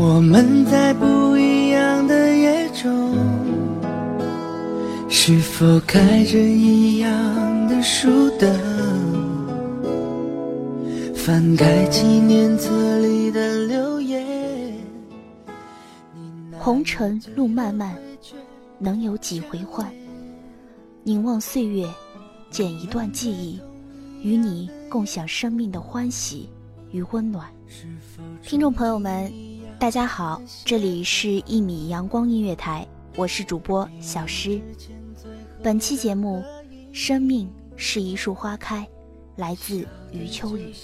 我们在不一样的夜中，是否开着一样的书灯？翻开纪念册里的留言。红尘路漫漫，能有几回换？凝望岁月，剪一段记忆，与你共享生命的欢喜与温暖。听众朋友们，大家好，这里是《一米阳光音乐台》，我是主播小诗。本期节目《生命是一束花开》，来自余秋雨。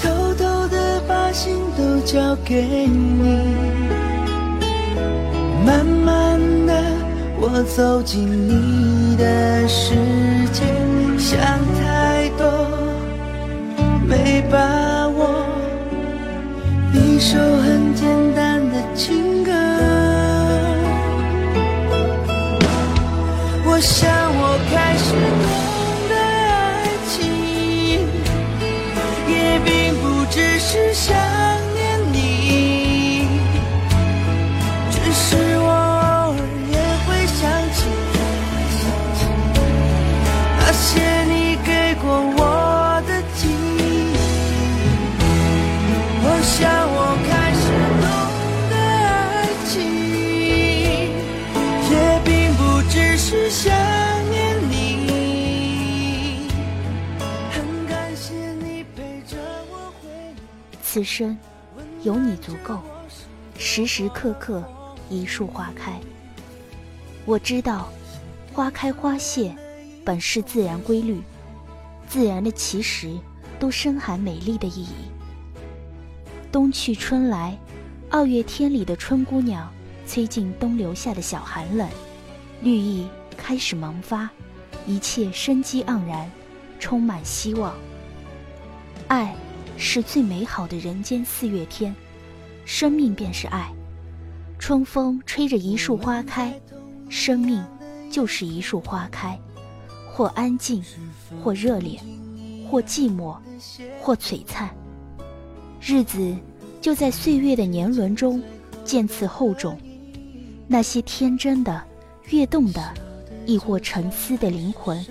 偷偷的把心都交给你，慢慢的我走进你的世界，想此生有你足够，时时刻刻一树花开。我知道，花开花谢本是自然规律，自然的其实都深含美丽的意义。冬去春来，二月天里的春姑娘，催尽冬留下的小寒冷，绿意开始萌发，一切生机盎然，充满希望。爱是最美好的人间四月天，生命便是爱。春风吹着一树花开，生命就是一树花开，或安静，或热烈，或寂寞，或璀璨。日子就在岁月的年轮中渐次厚重，那些天真的、跃动的，亦或沉思的灵魂，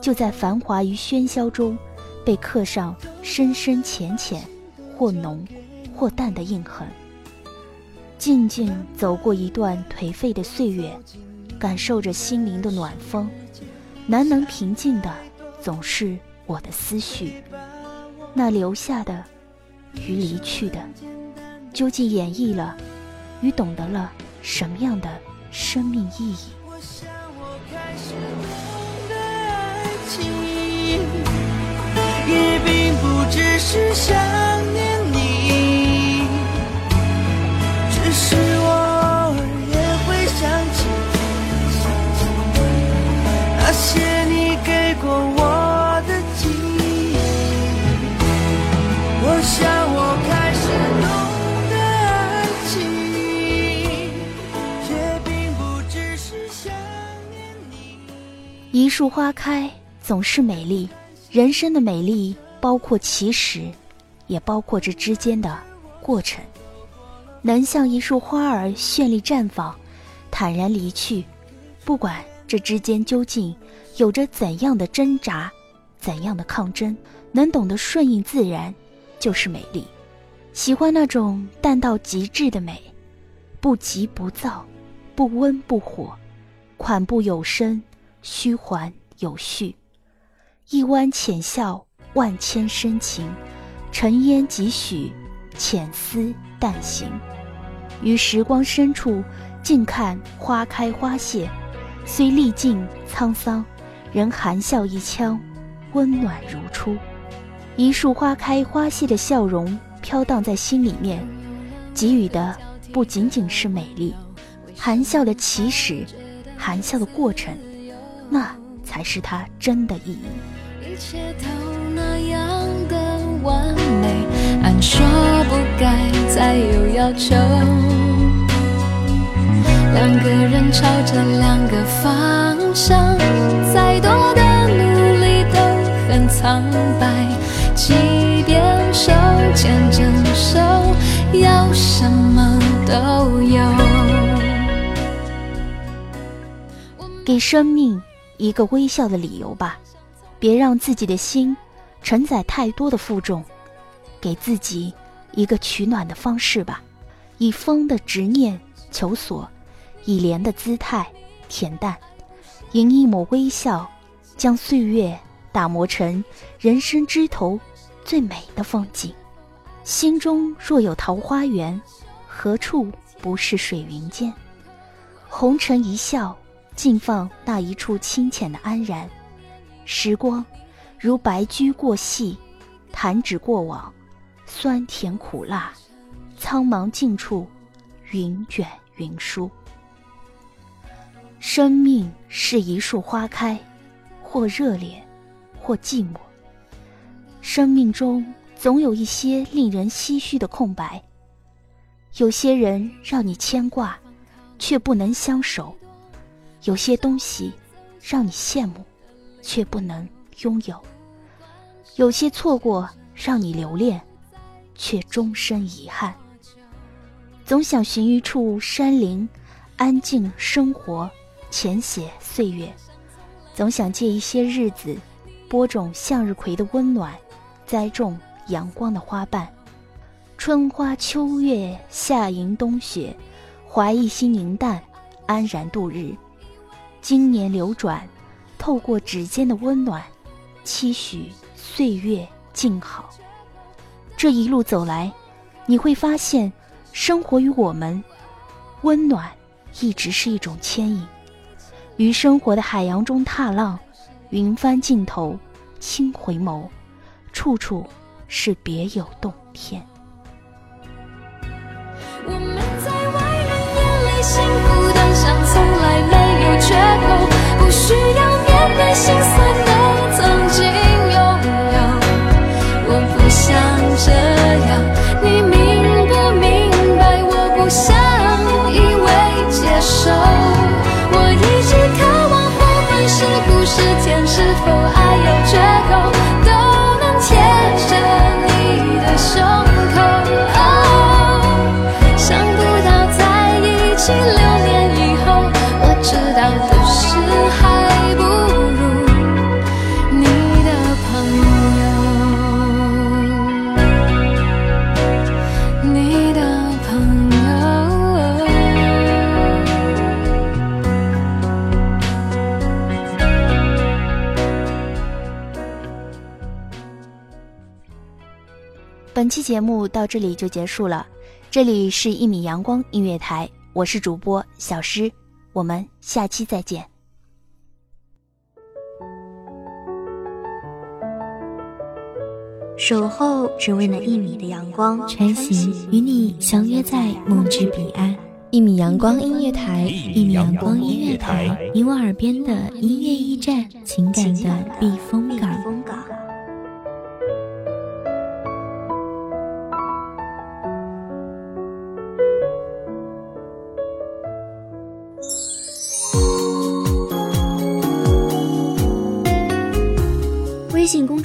就在繁华与喧嚣中，被刻上深深浅浅、或浓或淡的印痕。静静走过一段颓废的岁月，感受着心灵的暖风，难能平静的总是我的思绪。那留下的与离去的，究竟演绎了与懂得了什么样的生命意义？我想我开始懂得爱情，也并不只是想念你只是我偶尔也会想起那些你给过我的记忆我想我开始懂得爱情也并不只是想念你一树花开总是美丽人生的美丽包括起始，也包括这之间的过程。能像一束花儿绚丽绽放，坦然离去，不管这之间究竟有着怎样的挣扎，怎样的抗争，能懂得顺应自然，就是美丽。喜欢那种淡到极致的美，不急不躁，不温不火，款步有声，虚缓有序，一弯浅笑，万千深情，尘烟几许，浅思淡行。于时光深处，静看花开花谢，虽历尽沧桑，仍含笑一腔，温暖如初。一束花开花谢的笑容飘荡在心里面，给予的不仅仅是美丽，含笑的起始，含笑的过程，那才是它真的意义。一切都那样的完美，按说不该再有要求。两个人朝着两个方向，再多的努力都很苍白。即便手牵着手，要什么都有。给生命一个微笑的理由吧，别让自己的心承载太多的负重，给自己一个取暖的方式吧，以风的执念求索，以莲的姿态恬淡，迎一抹微笑，将岁月打磨成人生枝头最美的风景。心中若有桃花源，何处不是水云间？红尘一笑。尽放那一处清浅的安然，时光如白驹过隙，弹指过往，酸甜苦辣，苍茫尽处，云卷云舒。生命是一束花开，或热烈，或寂寞。生命中总有一些令人唏嘘的空白，有些人让你牵挂，却不能相守。有些东西让你羡慕，却不能拥有；有些错过让你留恋，却终身遗憾。总想寻一处山林，安静生活，浅写岁月；总想借一些日子，播种向日葵的温暖，栽种阳光的花瓣。春花秋月，夏迎冬雪，怀一心凝淡，安然度日。经年流转，透过指尖的温暖，期许岁月静好。这一路走来，你会发现，生活于我们，温暖一直是一种牵引。于生活的海洋中踏浪，云帆尽头轻回眸，处处是别有洞天。我们在外人眼里幸福的像从来没有缺口，不需要本期节目到这里就结束了，这里是一米阳光音乐台，我是主播小诗，我们下期再见。守候只为那一米的阳光，穿行与你相约在梦之彼岸。一米阳光音乐台，一米阳光音乐台，你我耳边的音乐驿站，情感的避风港。